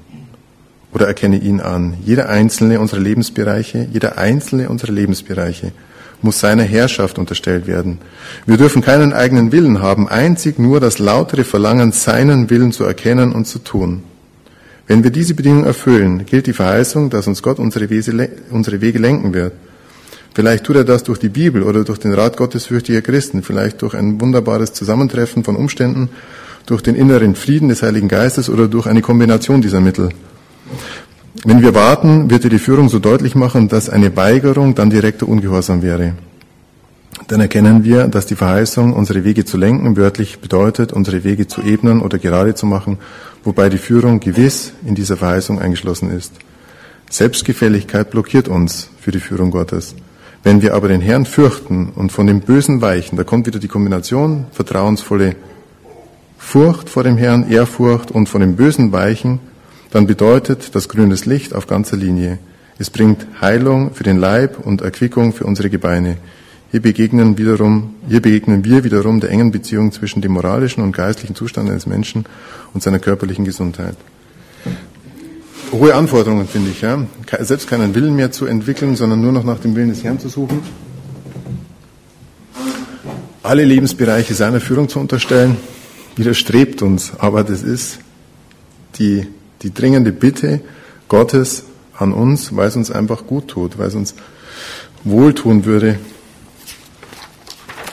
Oder erkenne ihn an. Jeder einzelne unserer Lebensbereiche, jeder einzelne unserer Lebensbereiche muss seiner Herrschaft unterstellt werden. Wir dürfen keinen eigenen Willen haben, einzig nur das lautere Verlangen, seinen Willen zu erkennen und zu tun. Wenn wir diese Bedingung erfüllen, gilt die Verheißung, dass uns Gott unsere Wege lenken wird. Vielleicht tut er das durch die Bibel oder durch den Rat gottesfürchtiger Christen, vielleicht durch ein wunderbares Zusammentreffen von Umständen, durch den inneren Frieden des Heiligen Geistes oder durch eine Kombination dieser Mittel. Wenn wir warten, wird er die Führung so deutlich machen, dass eine Weigerung dann direkter Ungehorsam wäre. Dann erkennen wir, dass die Verheißung, unsere Wege zu lenken, wörtlich bedeutet, unsere Wege zu ebnen oder gerade zu machen, wobei die Führung gewiss in dieser Verheißung eingeschlossen ist. Selbstgefälligkeit blockiert uns für die Führung Gottes. Wenn wir aber den Herrn fürchten und von dem Bösen weichen, da kommt wieder die Kombination vertrauensvolle Furcht vor dem Herrn, Ehrfurcht und von dem Bösen weichen, dann bedeutet das grünes Licht auf ganzer Linie. Es bringt Heilung für den Leib und Erquickung für unsere Gebeine. Hier begegnen wiederum, hier begegnen wir wiederum der engen Beziehung zwischen dem moralischen und geistlichen Zustand eines Menschen und seiner körperlichen Gesundheit. Hohe Anforderungen, finde ich, ja. Selbst keinen Willen mehr zu entwickeln, sondern nur noch nach dem Willen des Herrn zu suchen. Alle Lebensbereiche seiner Führung zu unterstellen, widerstrebt uns, aber das ist die die dringende Bitte Gottes an uns, weil es uns einfach gut tut, weil es uns wohltun würde,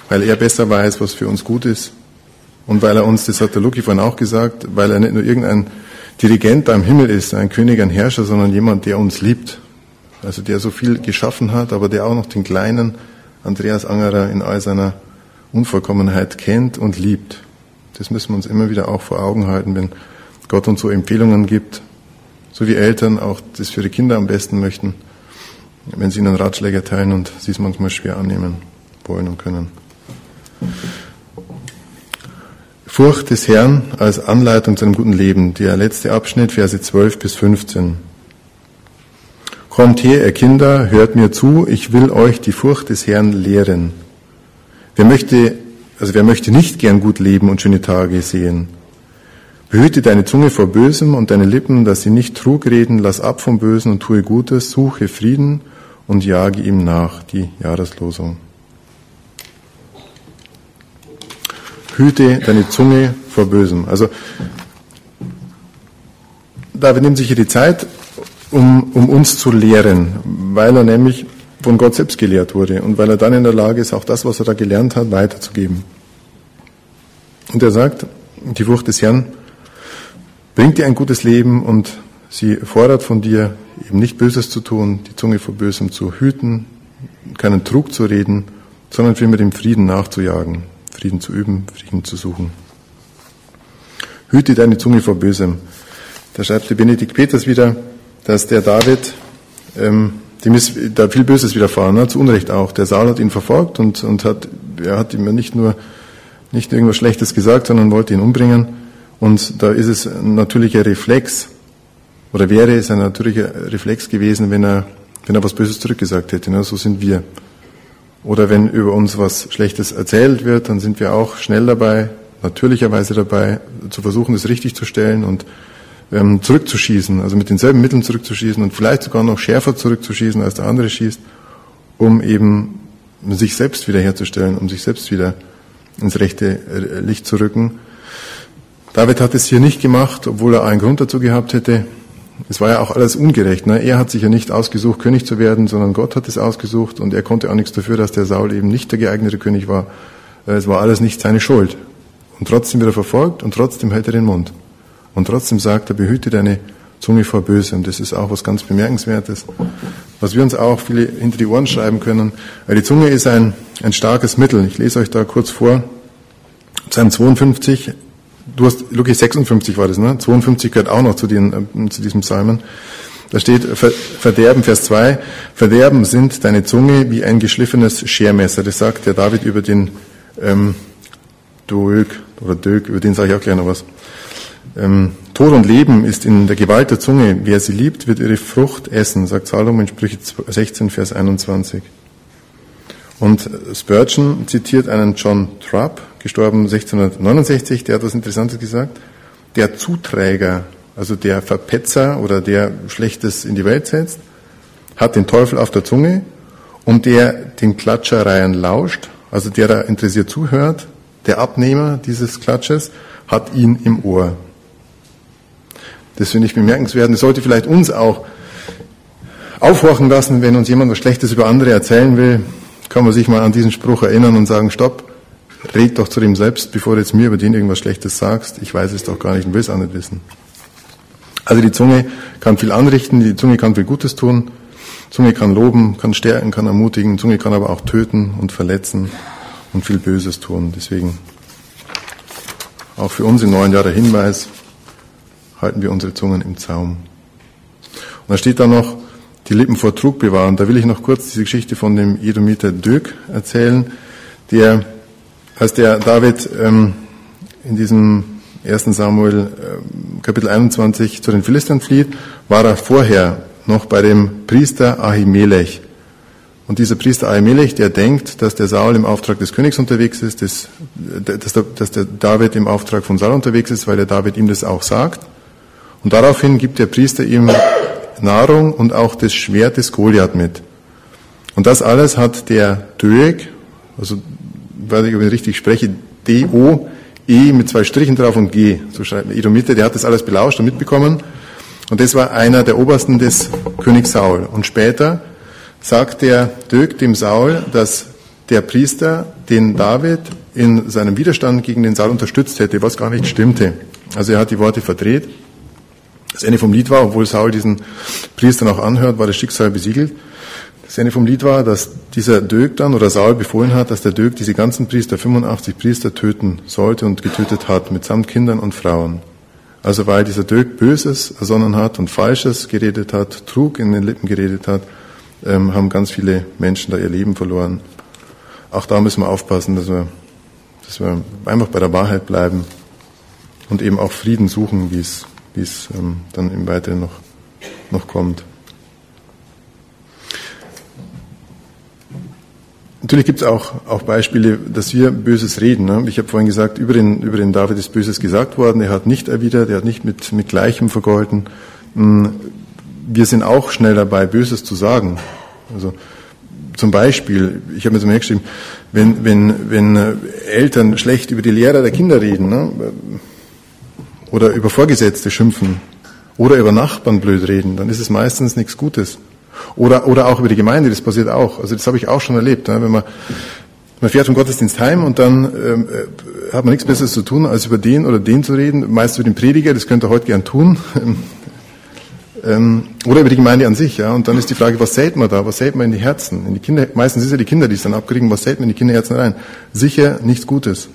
weil er besser weiß, was für uns gut ist und weil er uns, das hat der Luki vorhin auch gesagt, weil er nicht nur irgendein Dirigent da im Himmel ist, ein König, ein Herrscher, sondern jemand, der uns liebt. Also der so viel geschaffen hat, aber der auch noch den kleinen Andreas Angerer in all seiner Unvollkommenheit kennt und liebt. Das müssen wir uns immer wieder auch vor Augen halten, wenn Gott uns so Empfehlungen gibt, so wie Eltern auch das für die Kinder am besten möchten, wenn sie ihnen Ratschläge erteilen und sie es manchmal schwer annehmen wollen und können. Furcht des Herrn als Anleitung zu einem guten Leben. Der letzte Abschnitt, Verse 12 bis 15. Kommt her, ihr Kinder, hört mir zu, ich will euch die Furcht des Herrn lehren. Wer möchte, also wer möchte nicht gern gut leben und schöne Tage sehen? Behüte deine Zunge vor Bösem und deine Lippen, dass sie nicht Trug reden. Lass ab vom Bösen und tue Gutes. Suche Frieden und jage ihm nach. Die Jahreslosung. Hüte deine Zunge vor Bösem. Also, David nimmt sich hier die Zeit, um, um uns zu lehren, weil er nämlich von Gott selbst gelehrt wurde und weil er dann in der Lage ist, auch das, was er da gelernt hat, weiterzugeben. Und er sagt, die Furcht des Herrn bringt dir ein gutes Leben und sie fordert von dir, eben nicht Böses zu tun, die Zunge vor Bösem zu hüten, keinen Trug zu reden, sondern vielmehr dem Frieden nachzujagen, Frieden zu üben, Frieden zu suchen. Hüte deine Zunge vor Bösem. Da schreibt der Benedikt Peters wieder, dass der David, ähm, dem ist da viel Böses widerfahren, ne? zu Unrecht auch. Der Saal hat ihn verfolgt und, und hat, er hat ihm nicht nur nicht irgendwas Schlechtes gesagt, sondern wollte ihn umbringen. Und da ist es ein natürlicher Reflex, oder wäre es ein natürlicher Reflex gewesen, wenn er, wenn er was Böses zurückgesagt hätte. Ne? So sind wir. Oder wenn über uns was Schlechtes erzählt wird, dann sind wir auch schnell dabei, natürlicherweise dabei, zu versuchen, das richtig zu stellen und ähm, zurückzuschießen, also mit denselben Mitteln zurückzuschießen und vielleicht sogar noch schärfer zurückzuschießen, als der andere schießt, um eben sich selbst wiederherzustellen, um sich selbst wieder ins rechte Licht zu rücken. David hat es hier nicht gemacht, obwohl er einen Grund dazu gehabt hätte. Es war ja auch alles ungerecht. Ne? Er hat sich ja nicht ausgesucht, König zu werden, sondern Gott hat es ausgesucht und er konnte auch nichts dafür, dass der Saul eben nicht der geeignete König war. Es war alles nicht seine Schuld. Und trotzdem wird er verfolgt und trotzdem hält er den Mund. Und trotzdem sagt er, behüte deine Zunge vor Böse. Und das ist auch was ganz Bemerkenswertes, was wir uns auch viele hinter die Ohren schreiben können. Weil die Zunge ist ein, ein starkes Mittel. Ich lese euch da kurz vor. Psalm 52, du hast, Lukas 56 war das, ne? 52 gehört auch noch zu, den, äh, zu diesem Psalmen. Da steht Verderben, Vers 2, Verderben sind deine Zunge wie ein geschliffenes Schermesser. Das sagt der David über den ähm, Doeg oder Dög, über den sage ich auch gleich noch was. Ähm, Tod und Leben ist in der Gewalt der Zunge. Wer sie liebt, wird ihre Frucht essen, sagt Salomon in Sprüche 16, Vers 21. Und Spurgeon zitiert einen John Trapp, gestorben 1669, der hat was Interessantes gesagt. Der Zuträger, also der Verpetzer oder der Schlechtes in die Welt setzt, hat den Teufel auf der Zunge und der den Klatschereien lauscht, also der da interessiert zuhört, der Abnehmer dieses Klatsches, hat ihn im Ohr. Das finde ich bemerkenswert. Das sollte vielleicht uns auch aufhorchen lassen, wenn uns jemand was Schlechtes über andere erzählen will, kann man sich mal an diesen Spruch erinnern und sagen, stopp, red doch zu dem selbst, bevor du jetzt mir über den irgendwas Schlechtes sagst. Ich weiß es doch gar nicht und will es auch nicht wissen. Also die Zunge kann viel anrichten, die Zunge kann viel Gutes tun, Zunge kann loben, kann stärken, kann ermutigen, Zunge kann aber auch töten und verletzen und viel Böses tun. Deswegen auch für uns im neuen Jahr der Hinweis, halten wir unsere Zungen im Zaum. Und da steht da noch, die Lippen vor Trug bewahren. Da will ich noch kurz diese Geschichte von dem Edomiter Dök erzählen, der, als der David ähm, in diesem 1. Samuel äh, Kapitel 21 zu den Philistern flieht, war er vorher noch bei dem Priester Ahimelech. Und dieser Priester Ahimelech, der denkt, dass der Saul im Auftrag des Königs unterwegs ist, dass, dass, der, dass der David im Auftrag von Saul unterwegs ist, weil der David ihm das auch sagt. Und daraufhin gibt der Priester ihm Nahrung und auch das Schwert des Goliath mit. Und das alles hat der Doeg, also weiß ich, ob ich richtig spreche, D-O-E mit zwei Strichen drauf und G, so schreibt man Edomite, der hat das alles belauscht und mitbekommen. Und das war einer der Obersten des Königs Saul. Und später sagt der Doeg dem Saul, dass der Priester den David in seinem Widerstand gegen den Saul unterstützt hätte, was gar nicht stimmte. Also er hat die Worte verdreht. Das Ende vom Lied war, obwohl Saul diesen Priester noch anhört, war das Schicksal besiegelt. Das Ende vom Lied war, dass dieser Dög dann oder Saul befohlen hat, dass der Dög diese ganzen Priester, 85 Priester, töten sollte und getötet hat, mitsamt Kindern und Frauen. Also weil dieser Dög Böses ersonnen hat und Falsches geredet hat, Trug in den Lippen geredet hat, ähm, haben ganz viele Menschen da ihr Leben verloren. Auch da müssen wir aufpassen, dass wir, dass wir einfach bei der Wahrheit bleiben und eben auch Frieden suchen, wie es wie es ähm, dann im Weiteren noch, noch kommt. Natürlich gibt es auch, auch Beispiele, dass wir Böses reden. Ne? Ich habe vorhin gesagt, über den, über den David ist Böses gesagt worden. Er hat nicht erwidert, er hat nicht mit, mit Gleichem vergolten. Hm, wir sind auch schnell dabei, Böses zu sagen. Also zum Beispiel, ich habe mir so mal geschrieben, wenn, wenn, wenn äh, Eltern schlecht über die Lehrer der Kinder reden, ne? Oder über Vorgesetzte schimpfen oder über Nachbarn blöd reden, dann ist es meistens nichts Gutes. Oder, oder auch über die Gemeinde, das passiert auch. Also das habe ich auch schon erlebt. Ne? Wenn man, man fährt vom Gottesdienst heim und dann ähm, äh, hat man nichts Besseres zu tun, als über den oder den zu reden. Meist über den Prediger, das könnte er heute gern tun. ähm, oder über die Gemeinde an sich. Ja? Und dann ist die Frage, was sät man da? Was sät man in die Herzen? In die Kinder, meistens ist ja die Kinder, die es dann abkriegen. Was sät man in die Kinderherzen rein? Sicher nichts Gutes.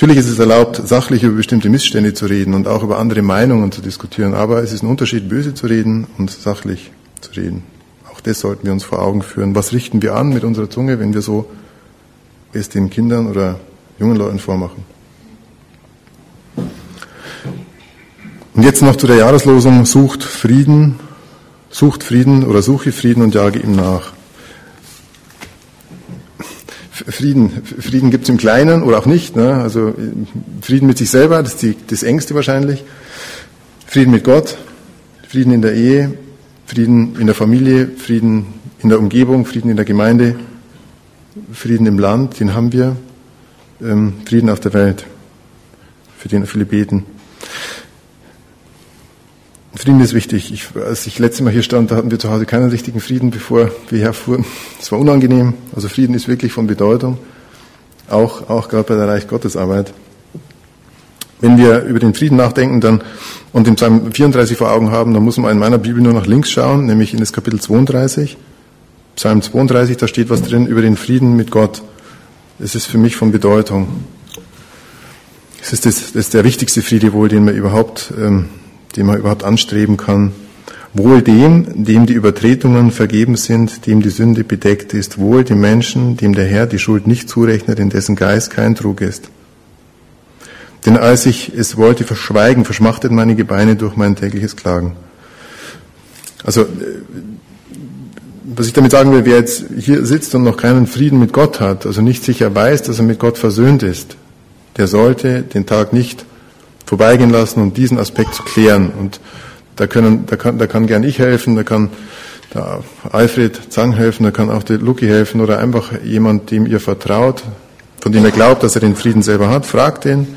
Natürlich ist es erlaubt, sachlich über bestimmte Missstände zu reden und auch über andere Meinungen zu diskutieren, aber es ist ein Unterschied, böse zu reden und sachlich zu reden. Auch das sollten wir uns vor Augen führen. Was richten wir an mit unserer Zunge, wenn wir so es den Kindern oder jungen Leuten vormachen? Und jetzt noch zu der Jahreslosung, sucht Frieden, sucht Frieden oder suche Frieden und jage ihm nach. Frieden, Frieden gibt es im Kleinen oder auch nicht. Ne? Also Frieden mit sich selber, das ist die, das Ängste wahrscheinlich. Frieden mit Gott, Frieden in der Ehe, Frieden in der Familie, Frieden in der Umgebung, Frieden in der Gemeinde, Frieden im Land, den haben wir, ähm, Frieden auf der Welt, für den viele beten. Frieden ist wichtig. Ich, als ich letztes Mal hier stand, da hatten wir zu Hause keinen richtigen Frieden, bevor wir herfuhren. Es war unangenehm. Also Frieden ist wirklich von Bedeutung, auch, auch gerade bei der Reich Gottes Arbeit. Wenn wir über den Frieden nachdenken dann, und den Psalm 34 vor Augen haben, dann muss man in meiner Bibel nur nach links schauen, nämlich in das Kapitel 32. Psalm 32, da steht was drin über den Frieden mit Gott. Es ist für mich von Bedeutung. Es ist, das, das ist der wichtigste Friede wohl, den man überhaupt, ähm, den man überhaupt anstreben kann. Wohl dem, dem die Übertretungen vergeben sind, dem die Sünde bedeckt ist. Wohl dem Menschen, dem der Herr die Schuld nicht zurechnet, in dessen Geist kein Trug ist. Denn als ich es wollte verschweigen, verschmachteten meine Gebeine durch mein tägliches Klagen. Also, äh, was ich damit sagen will, wer jetzt hier sitzt und noch keinen Frieden mit Gott hat, also nicht sicher weiß, dass er mit Gott versöhnt ist, der sollte den Tag nicht vorbeigehen lassen, um diesen Aspekt zu klären. Und da, können, da, kann, da kann gern ich helfen, da kann der Alfred Zang helfen, da kann auch der Luki helfen oder einfach jemand, dem ihr vertraut, von dem ihr glaubt, dass er den Frieden selber hat, fragt ihn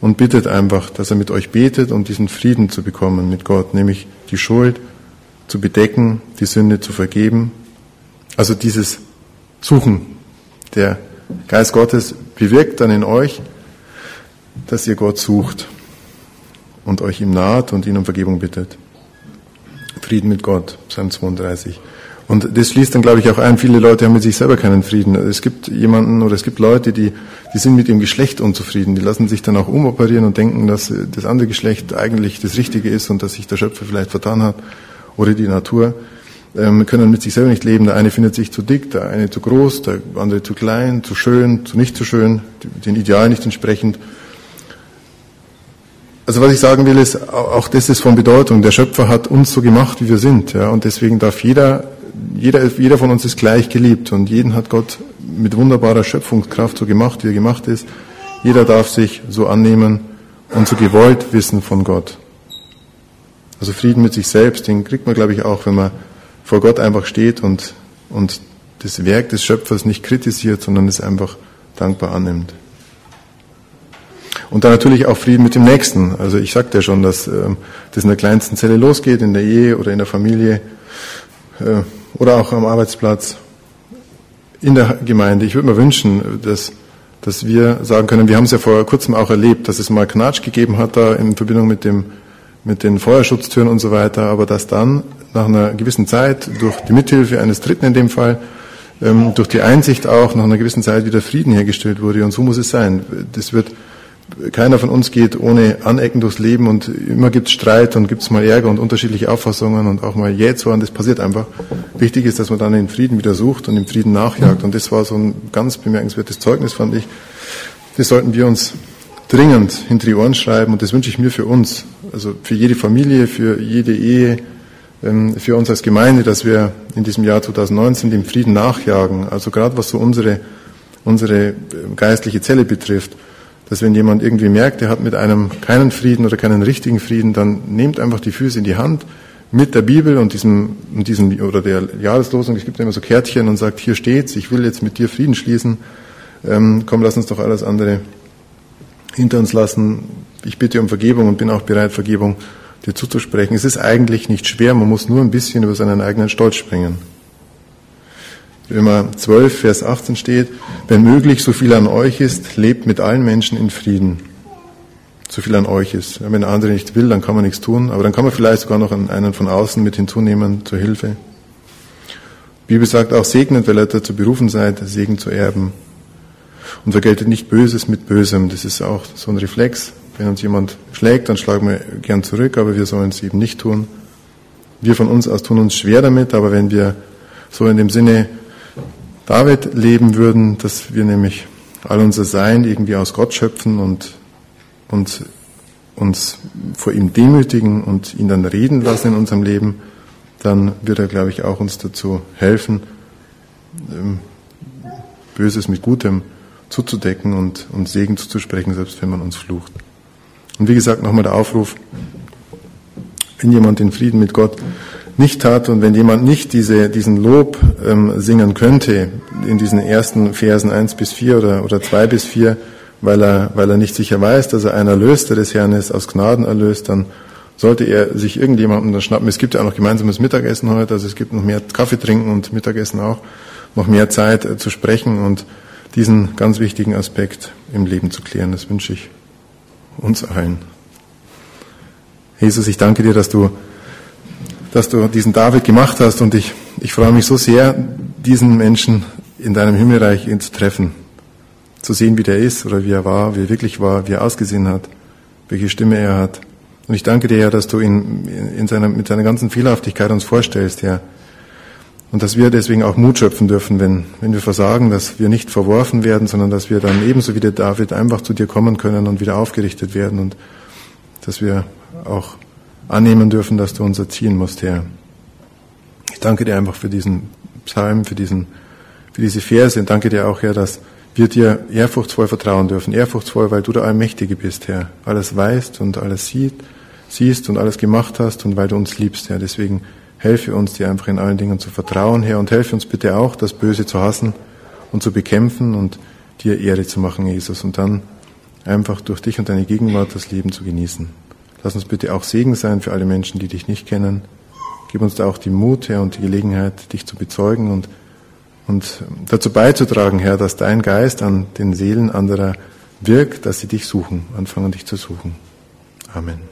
und bittet einfach, dass er mit euch betet, um diesen Frieden zu bekommen mit Gott, nämlich die Schuld zu bedecken, die Sünde zu vergeben. Also dieses Suchen. Der Geist Gottes bewirkt dann in euch, dass ihr Gott sucht und euch ihm naht und ihn um Vergebung bittet. Frieden mit Gott, Psalm 32. Und das schließt dann, glaube ich, auch ein, viele Leute haben mit sich selber keinen Frieden. Es gibt jemanden oder es gibt Leute, die, die sind mit ihrem Geschlecht unzufrieden. Die lassen sich dann auch umoperieren und denken, dass das andere Geschlecht eigentlich das Richtige ist und dass sich der Schöpfer vielleicht vertan hat oder die Natur. Ähm, können mit sich selber nicht leben. Der eine findet sich zu dick, der eine zu groß, der andere zu klein, zu schön, zu nicht zu schön, den Idealen nicht entsprechend. Also was ich sagen will, ist, auch das ist von Bedeutung. Der Schöpfer hat uns so gemacht, wie wir sind. Ja, und deswegen darf jeder jeder, jeder von uns ist gleich geliebt und jeden hat Gott mit wunderbarer Schöpfungskraft so gemacht, wie er gemacht ist. Jeder darf sich so annehmen und so gewollt wissen von Gott. Also Frieden mit sich selbst, den kriegt man, glaube ich, auch, wenn man vor Gott einfach steht und, und das Werk des Schöpfers nicht kritisiert, sondern es einfach dankbar annimmt. Und dann natürlich auch Frieden mit dem Nächsten. Also ich sagte ja schon, dass ähm, das in der kleinsten Zelle losgeht, in der Ehe oder in der Familie. Äh, oder auch am Arbeitsplatz, in der Gemeinde. Ich würde mir wünschen, dass, dass wir sagen können, wir haben es ja vor kurzem auch erlebt, dass es mal Knatsch gegeben hat da in Verbindung mit dem, mit den Feuerschutztüren und so weiter, aber dass dann nach einer gewissen Zeit durch die Mithilfe eines Dritten in dem Fall, ähm, durch die Einsicht auch nach einer gewissen Zeit wieder Frieden hergestellt wurde und so muss es sein. Das wird keiner von uns geht ohne Anecken durchs Leben und immer gibt es Streit und gibt es mal Ärger und unterschiedliche Auffassungen und auch mal Jähzorn, das passiert einfach. Wichtig ist, dass man dann den Frieden wieder sucht und dem Frieden nachjagt und das war so ein ganz bemerkenswertes Zeugnis, fand ich. Das sollten wir uns dringend hinter die Ohren schreiben und das wünsche ich mir für uns, also für jede Familie, für jede Ehe, ähm, für uns als Gemeinde, dass wir in diesem Jahr 2019 dem Frieden nachjagen, also gerade was so unsere, unsere äh, geistliche Zelle betrifft dass wenn jemand irgendwie merkt, er hat mit einem keinen Frieden oder keinen richtigen Frieden, dann nehmt einfach die Füße in die Hand mit der Bibel und diesem, und diesem oder der Jahreslosung, es gibt immer so Kärtchen und sagt, hier steht's, ich will jetzt mit dir Frieden schließen, ähm, komm, lass uns doch alles andere hinter uns lassen. Ich bitte um Vergebung und bin auch bereit, Vergebung dir zuzusprechen. Es ist eigentlich nicht schwer, man muss nur ein bisschen über seinen eigenen Stolz springen. Römer 12, Vers 18 steht, wenn möglich, so viel an euch ist, lebt mit allen Menschen in Frieden. So viel an euch ist. Wenn der andere nicht will, dann kann man nichts tun, aber dann kann man vielleicht sogar noch einen von außen mit hinzunehmen zur Hilfe. Die Bibel sagt auch, segnet, weil ihr dazu berufen seid, Segen zu erben. Und vergeltet nicht Böses mit Bösem. Das ist auch so ein Reflex. Wenn uns jemand schlägt, dann schlagen wir gern zurück, aber wir sollen es eben nicht tun. Wir von uns aus tun uns schwer damit, aber wenn wir so in dem Sinne David leben würden, dass wir nämlich all unser Sein irgendwie aus Gott schöpfen und, und uns vor ihm demütigen und ihn dann reden lassen in unserem Leben, dann wird er, glaube ich, auch uns dazu helfen, ähm, Böses mit Gutem zuzudecken und, und Segen zuzusprechen, selbst wenn man uns flucht. Und wie gesagt, nochmal der Aufruf, wenn jemand den Frieden mit Gott nicht hat und wenn jemand nicht diese, diesen Lob ähm, singen könnte in diesen ersten Versen eins bis vier oder, oder zwei bis vier, weil er, weil er nicht sicher weiß, dass er ein Erlöster des Herrn ist, aus Gnaden erlöst, dann sollte er sich irgendjemandem dann schnappen. Es gibt ja auch noch gemeinsames Mittagessen heute, also es gibt noch mehr Kaffee trinken und Mittagessen auch, noch mehr Zeit äh, zu sprechen und diesen ganz wichtigen Aspekt im Leben zu klären. Das wünsche ich uns allen. Jesus, ich danke dir, dass du, dass du diesen David gemacht hast und ich, ich freue mich so sehr, diesen Menschen in deinem Himmelreich ihn zu treffen, zu sehen, wie der ist oder wie er war, wie er wirklich war, wie er ausgesehen hat, welche Stimme er hat. Und ich danke dir, Herr, dass du ihn in seiner, mit seiner ganzen Fehlerhaftigkeit uns vorstellst, Herr. Und dass wir deswegen auch Mut schöpfen dürfen, wenn, wenn wir versagen, dass wir nicht verworfen werden, sondern dass wir dann ebenso wie der David einfach zu dir kommen können und wieder aufgerichtet werden und dass wir auch annehmen dürfen, dass du uns erziehen musst, Herr. Ich danke dir einfach für diesen Psalm, für diesen, für diese Verse und danke dir auch, Herr, dass wir dir ehrfurchtsvoll vertrauen dürfen. Ehrfurchtsvoll, weil du der Allmächtige bist, Herr. Alles weißt und alles sieht, siehst und alles gemacht hast und weil du uns liebst, Herr. Deswegen helfe uns, dir einfach in allen Dingen zu vertrauen, Herr, und helfe uns bitte auch, das Böse zu hassen und zu bekämpfen und dir Ehre zu machen, Jesus, und dann einfach durch dich und deine Gegenwart das Leben zu genießen. Lass uns bitte auch Segen sein für alle Menschen, die dich nicht kennen. Gib uns da auch die Mut, Herr, und die Gelegenheit, dich zu bezeugen und und dazu beizutragen, Herr, dass dein Geist an den Seelen anderer wirkt, dass sie dich suchen, anfangen dich zu suchen. Amen.